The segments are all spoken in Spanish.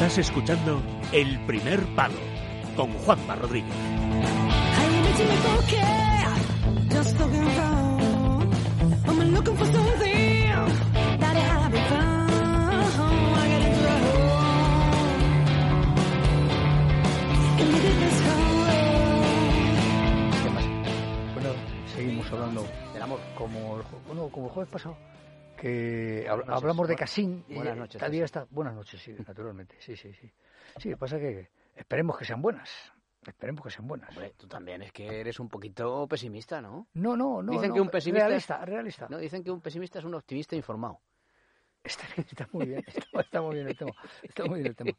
Estás escuchando El Primer Palo con Juanma Rodríguez. Bueno, seguimos hablando del amor, como el, bueno, como el jueves pasado, que noches, hablamos de Casín. buenas noches, Todavía está, buenas noches, sí, naturalmente, sí, sí, sí. Sí, pasa que esperemos que sean buenas, esperemos que sean buenas. Hombre, tú también es que eres un poquito pesimista, ¿no? No, no, no. Dicen no, que un pesimista- Realista, realista. No, dicen que un pesimista es un optimista informado. Está, está muy bien, está, está muy bien el tema, está muy bien el tema.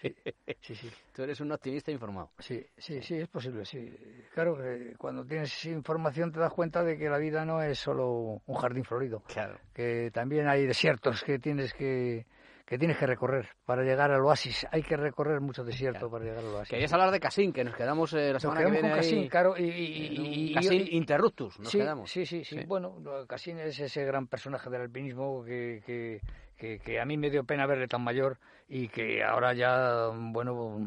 Sí, sí, sí. Tú eres un optimista informado. Sí, sí, sí, es posible, sí. Claro que cuando tienes información te das cuenta de que la vida no es solo un jardín florido, Claro. que también hay desiertos que tienes que, que tienes que recorrer para llegar al oasis. Hay que recorrer muchos desiertos Claro. para llegar al oasis. Querías hablar de Casín, que nos quedamos eh, la Nos semana que quedamos viene con Casín, ahí claro, y, y- y- Casín interruptus, nos sí, quedamos. Sí, sí, sí, Sí. Bueno, Casín es ese gran personaje del alpinismo que, que, que, que a mí me dio pena verle tan mayor y que ahora ya, bueno,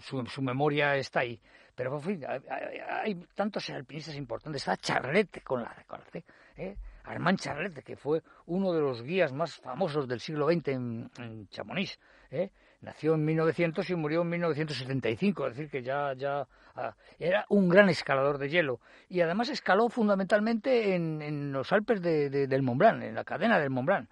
su, su memoria está ahí. Pero, en fin, hay, hay- tantos alpinistas importantes. Está Charlet con la, con la ¿eh? Armand Charlet, que fue uno de los guías más famosos del siglo XX en, Chamonix. ¿eh? Nació en 1900 y murió en 1975, es decir, que ya, ya ah, era un gran escalador de hielo. Y además escaló fundamentalmente en, los Alpes de- del Mont Blanc, en la cadena del Mont Blanc.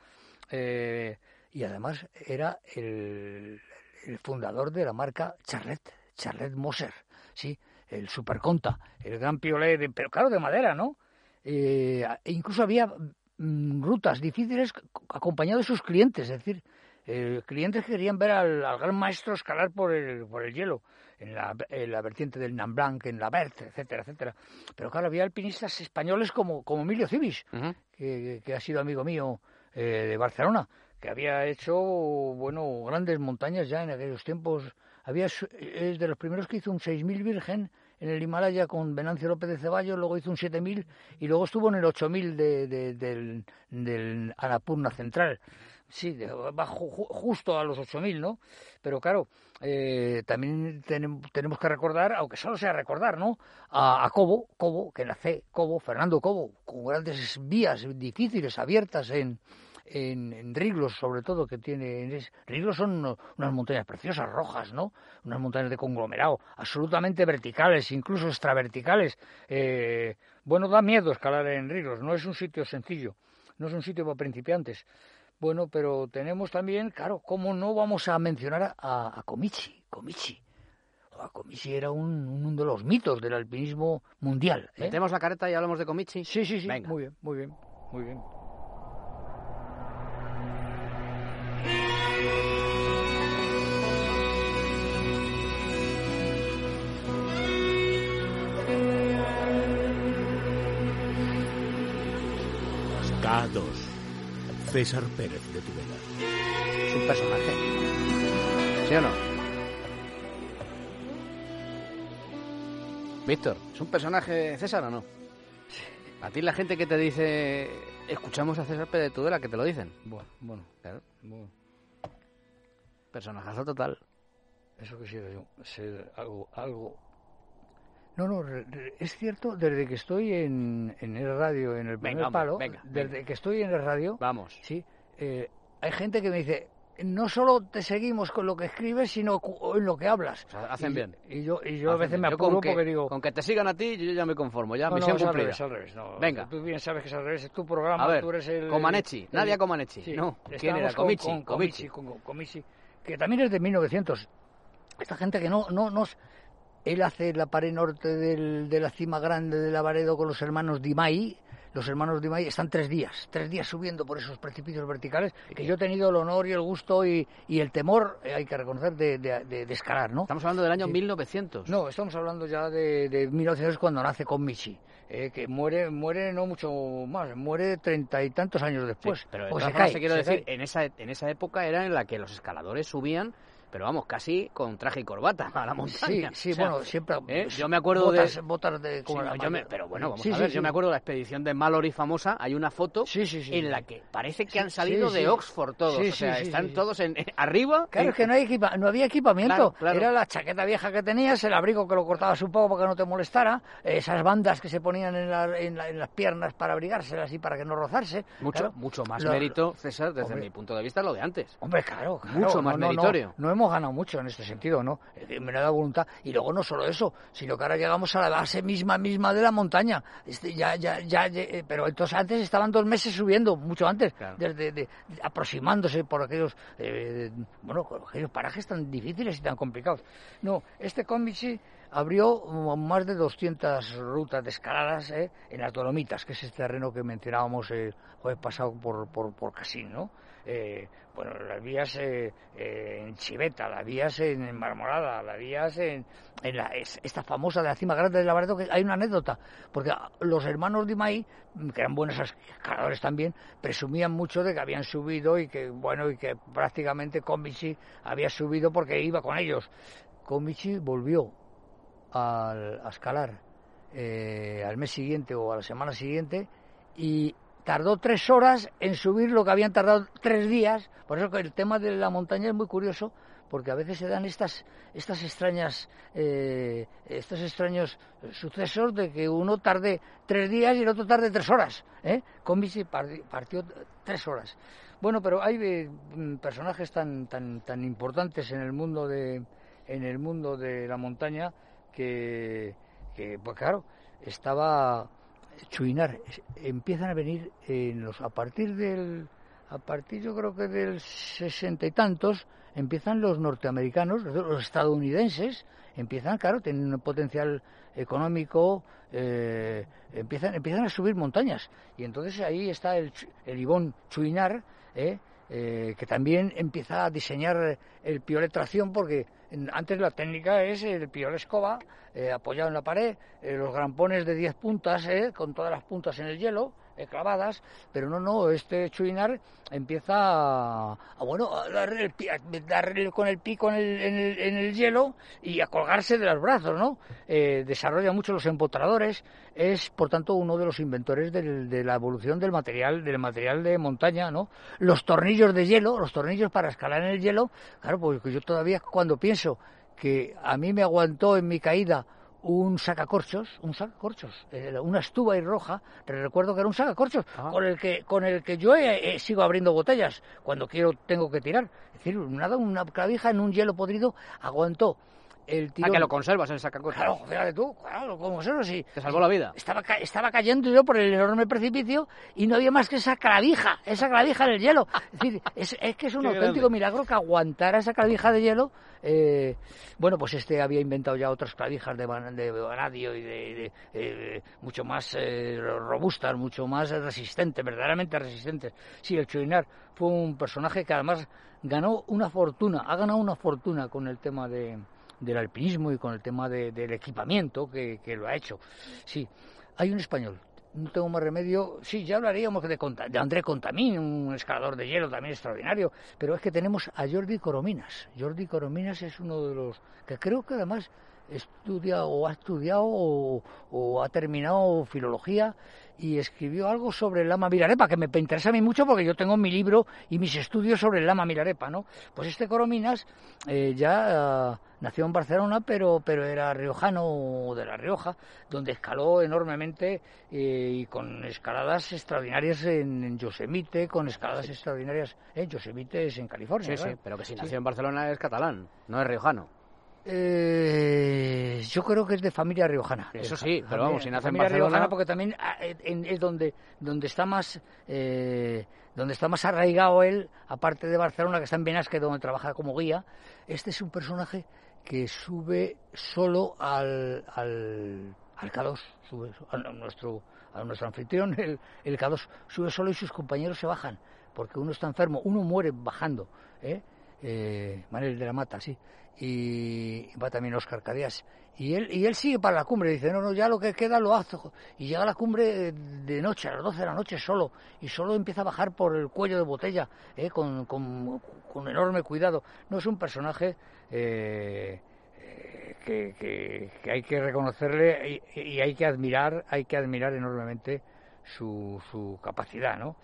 Eh, y además era el, el fundador de la marca Charlet, Charlet Moser, ¿sí? el Superconta, el gran piolet, de- pero claro, de madera, ¿no? Eh, e incluso había mm, rutas difíciles acompañado de sus clientes, es decir, eh, clientes que querían ver al, al gran maestro escalar por el, por el hielo, en la, en la vertiente del Nam Blanc, en la Bert, etcétera, etcétera. Pero claro, había alpinistas españoles como, como Emilio Cibis, Ujú. que, que ha sido amigo mío eh, de Barcelona, que había hecho, bueno, grandes montañas ya en aquellos tiempos. Había, es de los primeros que hizo un 6.000 Virgen en el Himalaya con Venancio López de Ceballos, luego hizo un 7.000 y luego estuvo en el 8.000 de, de- del, del Annapurna Central. Sí, bajo, ju- justo a los 8.000, ¿no? Pero claro, eh, también tenem- tenemos que recordar, aunque solo sea recordar, ¿no? A, a Cobo, Cobo, que nace Cobo, Fernando Cobo, con grandes vías difíciles abiertas en, en, en Riglos, sobre todo, que tiene... es- Riglos son uno- unas montañas preciosas, rojas, ¿no? Unas montañas de conglomerado, absolutamente verticales, incluso extraverticales. Eh, bueno, da miedo escalar en Riglos, no es un sitio sencillo, no es un sitio para principiantes. Bueno, pero tenemos también, claro, ¿cómo no vamos a mencionar a, a? Comici. Joder, Comici era un, uno de los mitos del alpinismo mundial. ¿eh? Metemos la careta y hablamos de Comichi. Sí, sí, sí. Venga. Muy bien, muy bien, muy bien. K2. César Pérez de Tudela. Es un personaje. ¿Sí o no? Víctor, ¿es un personaje César o no? A ti la gente que te dice, escuchamos a César Pérez de Tudela, que te lo dicen. Bueno, bueno, Claro, bueno. personajazo total. Eso quisiera yo, ser algo, algo... No, no, es cierto, desde que estoy en, en el radio, en el primer Venga, palo, venga, desde venga. que estoy en el radio, Vamos. sí, eh, hay gente que me dice, no solo te seguimos con lo que escribes, sino en lo que hablas. O sea, hacen Y- bien. Y yo, y yo a veces bien. me apuro que, porque digo... Con que te sigan a ti, yo ya me conformo. Ya, no, no, misión al cumplida. revés, al revés, no. Venga. Tú bien sabes que es al revés, es tu programa, A ver, tú eres el... Comaneci, el- Nadia Comaneci. Sí, No, ¿quién era? con- Comici, con Comici. Comici, con Comici, que también es de 1900. Esta gente que no, no, no, él hace la pared norte del- de la cima grande de Lavaredo con los hermanos Dimay. Los hermanos Dimay están tres días, tres días subiendo por esos precipicios verticales, que yo he tenido el honor y el gusto y, y el temor, eh, hay que reconocer, de, de- de- de escalar, ¿no? Estamos hablando del año Sí. 1900. No, estamos hablando ya de, de 1900 cuando nace con Michi, eh, que muere, muere no mucho más, muere treinta y tantos años Sí, después. pero de se cae, quiero se decir, cae. en esa, en esa época era en la que los escaladores subían pero vamos, casi con traje y corbata a la montaña. Sí, sí, bueno, siempre. ¿eh? Yo me acuerdo botas, de. Botas de. Sí, como yo me- pero bueno, vamos Sí, a ver, sí. yo me acuerdo de la expedición de Mallory famosa, hay una foto Sí, sí, sí. en la que parece que han salido de. Oxford todos, Sí, o sea, están todos en, eh, arriba. Claro, en- es que no, hay equipa- no había equipamiento. Claro, claro. Era la chaqueta vieja que tenías, el abrigo que lo cortabas un poco para que no te molestara, esas bandas que se ponían en, la- en la- en las piernas para abrigárselas y para que no rozarse. Mucho, Claro. mucho más Lo- mérito, César, desde Hombre. mi punto de vista, lo de antes. Hombre, claro, claro. Mucho más no, no, no, meritorio. No, hemos ganado mucho en este sentido, ¿no? Eh, Me da voluntad. Y luego no solo eso, sino que ahora llegamos a la base misma misma de la montaña. Este, ya, ya, ya, eh, pero entonces antes estaban dos meses subiendo, mucho antes, Claro. desde de- aproximándose por aquellos, eh, bueno, por aquellos parajes tan difíciles y tan complicados. No, este Comici abrió más de 200 rutas de escaladas eh, en las Dolomitas, que es este terreno que mencionábamos el jueves pasado por, por, por Casín, ¿no? Eh, bueno, las vías eh, eh, en Chiveta, las vías en Marmorada, las vías en, en la, es- esta famosa de la cima grande de Labaredo, que hay una anécdota, porque los hermanos Dimay, que eran buenos escaladores también, presumían mucho de que habían subido y que, bueno, y que prácticamente Comici había subido porque iba con ellos. Comici volvió al, a escalar eh, al mes siguiente o a la semana siguiente y tardó tres horas en subir lo que habían tardado tres días. Por eso que el tema de la montaña es muy curioso, porque a veces se dan estas estas extrañas eh, estos extraños sucesos de que uno tarde tres días y el otro tarde tres horas. ¿eh? Con bici parti- partió tres horas. Bueno, pero hay eh, personajes tan tan tan importantes en el mundo de en el mundo de la montaña que, que pues claro estaba Chuinar empiezan a venir en los a partir del a partir yo creo que del sesenta y tantos empiezan los norteamericanos los estadounidenses empiezan claro tienen un potencial económico eh, empiezan empiezan a subir montañas y entonces ahí está el el Ivón Chuinar ¿eh? Eh, que también empieza a diseñar el piolet tracción porque antes la técnica es el piolet escoba eh, apoyado en la pared, eh, los grampones de 10 puntas eh, con todas las puntas en el hielo clavadas, pero no, no, este Chuinar empieza a, a, bueno, a darle, el a darle con el pico en el, en, el, en el hielo y a colgarse de los brazos, ¿no? Eh, desarrolla mucho los empotradores, es por tanto uno de los inventores del- de la evolución del material, del material de montaña, ¿no? Los tornillos de hielo, los tornillos para escalar en el hielo, claro, porque yo todavía cuando pienso que a mí me aguantó en mi caída un sacacorchos, un sacacorchos, eh, una estuba y roja, recuerdo que era un sacacorchos, Ah. con el que con el que yo eh, eh, sigo abriendo botellas cuando quiero tengo que tirar. Es decir, nada, una clavija en un hielo podrido aguantó el Ah, tirón. que lo conservas en sacacorchos. Claro, fíjate tú, claro, como se sí. Te salvó la vida. Estaba, ca- estaba cayendo yo por el enorme precipicio y no había más que esa clavija, esa clavija en el hielo. Es decir, es, es que es un Qué auténtico grande. milagro que aguantara esa clavija de hielo. Eh, bueno, pues este había inventado ya otras clavijas de, van- de vanadio y de, de, eh, mucho más eh, robustas, mucho más resistentes, verdaderamente resistentes. Sí, el Chuinar fue un personaje que además ganó una fortuna, ha ganado una fortuna con el tema de, del alpinismo y con el tema de- del equipamiento que, que lo ha hecho. Sí, hay un español. No tengo más remedio. Sí, ya hablaríamos de, André Contamín, un escalador de hielo también extraordinario. Pero es que tenemos a Jordi Corominas. Jordi Corominas es uno de los que creo que además estudia o ha estudiado o, o ha terminado filología y escribió algo sobre el lama Milarepa, que me interesa a mí mucho porque yo tengo mi libro y mis estudios sobre el lama Milarepa, ¿no? Pues este Corominas eh, ya ah, nació en Barcelona, pero, pero era riojano de La Rioja, donde escaló enormemente eh, y con escaladas extraordinarias en, en Yosemite, con escaladas extraordinarias en Yosemite, es en California. Sí, sí, pero que si Sí. nació en Barcelona es catalán, no es riojano. Eh, yo creo que es de familia riojana. Eso sí, pero vamos, si nace en Barcelona- riojana porque también ah, es donde donde está más eh, donde está más arraigado él, aparte de Barcelona que está en Benasque donde trabaja como guía. Este es un personaje que sube solo al al, al K2, sube a nuestro a nuestro anfitrión el, el K2 sube solo y sus compañeros se bajan porque uno está enfermo, uno muere bajando, ¿eh? Eh, Manuel de la Mata, sí, y va también Oscar Cadeas. Y él, y él sigue para la cumbre, dice, no, no, ya lo que queda lo hago. Y llega a la cumbre de noche, a las 12 de la noche solo, y solo empieza a bajar por el cuello de botella, ¿eh? con, con, enorme cuidado. No es un personaje eh, que, que, hay que reconocerle y, y, hay que admirar, hay que admirar enormemente su, su capacidad, ¿no?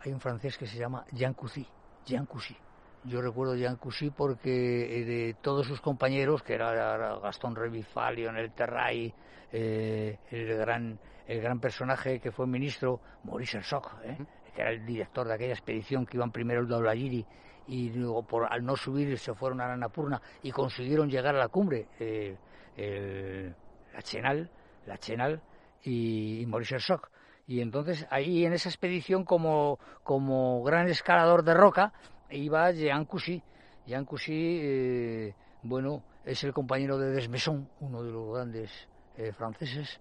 Hay un francés que se llama Jean Coucy, Jean Coucy yo recuerdo Jean Coucy porque eh, de todos sus compañeros, que era Gastón Revifal, Lionel Terray, eh, el gran el gran personaje que fue ministro, Maurice Herzog, ¿eh? que era el director de aquella expedición que iban primero el Daulayiri y luego por al no subir se fueron a la Annapurna y consiguieron llegar a la cumbre, eh, el, la Chenal, la Chenal y, y Maurice Herzog. Y entonces ahí en esa expedición como, como gran escalador de roca iba Jean Coucy. Jean Coucy, eh, bueno, es el compañero de Desmesson, uno de los grandes eh, franceses,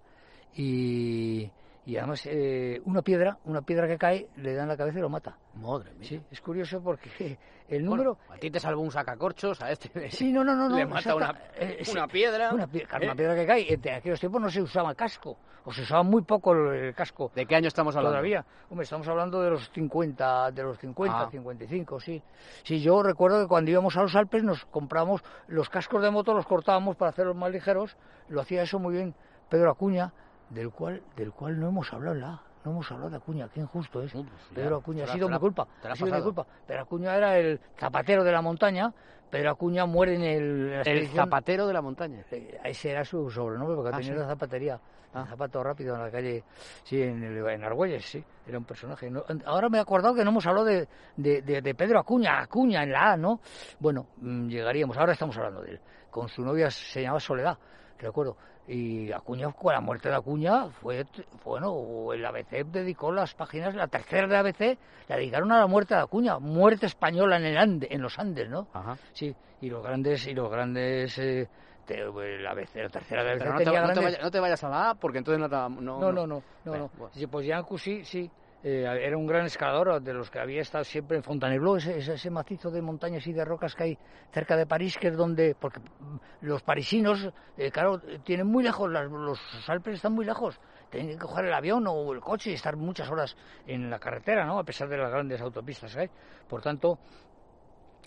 y, y además eh, una piedra, una piedra que cae, le da en la cabeza y lo mata. Madre mía. Sí, es curioso porque el número... Bueno, a ti te salvó un sacacorchos, a este sí, no, no, no, le mata una, eh, una, piedra. Una, piedra, una piedra que cae. En aquellos tiempos no se usaba casco, o se usaba muy poco el, el casco. ¿De qué año estamos hablando? Todavía. Hombre, estamos hablando de los 50, de los 50, ah. 55, sí. Sí, yo recuerdo que cuando íbamos a los Alpes nos compramos los cascos de moto, los cortábamos para hacerlos más ligeros. Lo hacía eso muy bien Pedro Acuña, del cual, del cual no hemos hablado la no hemos hablado de Acuña, qué injusto es. Pues Pedro Acuña, ha sido mi culpa, ha sido mi culpa. Pero Acuña era el zapatero de la montaña, Pedro Acuña muere en el... el zapatero de la montaña. Ese era su sobrenombre, porque ah, tenía ¿sí? la zapatería, ah. zapato rápido en la calle, sí, en, el, en Argüelles, sí, era un personaje. No, ahora me he acordado que no hemos hablado de, de, de, de, Pedro Acuña, Acuña en la A, ¿no? Bueno, mmm, llegaríamos, ahora estamos hablando de él. Con su novia se llamaba Soledad, recuerdo y Acuña con la muerte de Acuña fue bueno el ABC dedicó las páginas la tercera de ABC la dedicaron a la muerte de Acuña muerte española en el Ande, en los Andes no Ajá. sí y los grandes y los grandes eh, te, la, ABC, la tercera de ABC no te, tenía no, grandes... te vayas, no te vayas a la A porque entonces no te, no, no, no, no, no, no. Bueno. Sí, pues Jean Coucy sí eh, era un gran escalador de los que había estado siempre en Fontainebleau, ese, ese, macizo de montañas y de rocas que hay cerca de París, que es donde, porque los parisinos, eh, claro, tienen muy lejos, las, los Alpes están muy lejos, tienen que coger el avión o el coche y estar muchas horas en la carretera, ¿no? A pesar de las grandes autopistas que hay. Por tanto,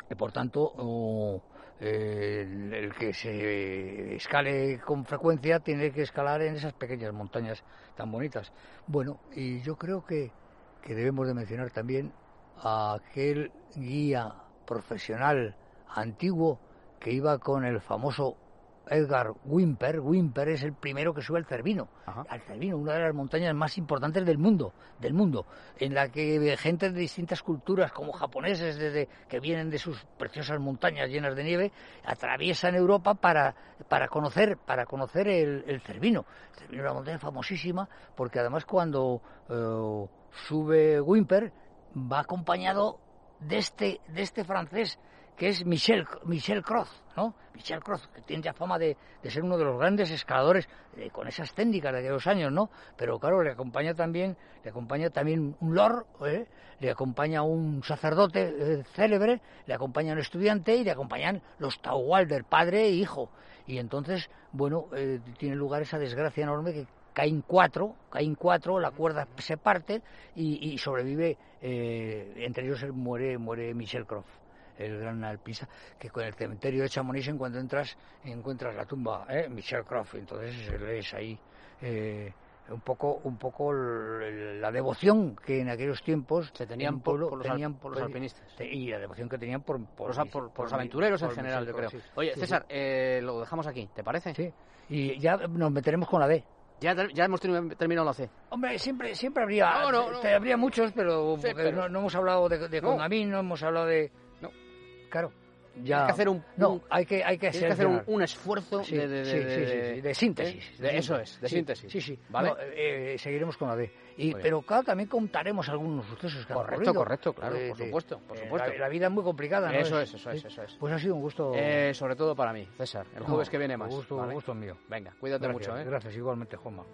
eh, por tanto, eh, el, que se escale con frecuencia tiene que escalar en esas pequeñas montañas tan bonitas. Bueno, y yo creo que que debemos de mencionar también a aquel guía profesional antiguo que iba con el famoso Edgar Wimper. Wimper es el primero que sube al Cervino, Ajá. al Cervino, una de las montañas más importantes del mundo, del mundo, en la que gente de distintas culturas, como japoneses, desde que vienen de sus preciosas montañas llenas de nieve, atraviesan Europa para, para conocer, para conocer el, el Cervino. El Cervino es una montaña famosísima, porque además cuando uh, sube Wimper va acompañado de este, de este francés que es Michel, Michel Croz, ¿no? Michel Croz, que tiene ya fama de, de ser uno de los grandes escaladores eh, con esas técnicas de aquellos años, ¿no? Pero claro, le acompaña también, le acompaña también un lord, ¿eh? le acompaña un sacerdote eh, célebre, le acompaña un estudiante y le acompañan los Tauwalder, padre e hijo. Y entonces, bueno, eh, tiene lugar esa desgracia enorme que caen cuatro, caen cuatro, la cuerda se parte y, y sobrevive, eh, entre ellos muere, muere Michel Croft el gran alpista, que con el cementerio de Chamonix en cuanto entras encuentras la tumba, ¿eh? Michel Croft, entonces lees ahí eh, un poco un poco la devoción que en aquellos tiempos se tenían por, por, los, tenían por los alpinistas y la devoción que tenían por, por, los, por, por los aventureros en general, yo creo. Sí. Oye, César, sí. Eh, lo dejamos aquí, ¿te parece? Sí, y ya nos meteremos con la D. Ya, ya hemos terminado la C. Hombre, siempre siempre habría no, no, no. habría muchos, pero, sí, pero... No, no, hemos hablado de, de Congamín, no hemos hablado de claro. Ya, hay que hacer un, no, hay que hay que, que hacer un, un, esfuerzo sí, de, de, de, de, síntesis. De, eso es, de síntesis. Sí, sí. ¿Vale? No, eh, seguiremos con la D. Y, pero claro, también contaremos algunos sucesos que correcto, han. Correcto, claro, por supuesto, por supuesto. Eh, la, la, vida es muy complicada, ¿no? Eso es, eso es, eso es. Pues ha sido un gusto. Eh, sobre todo para mí, César. El jueves que viene más. Gusto, ¿vale? gusto mío. Venga, cuídate gracias, mucho, ¿eh? Gracias, igualmente, Juanma.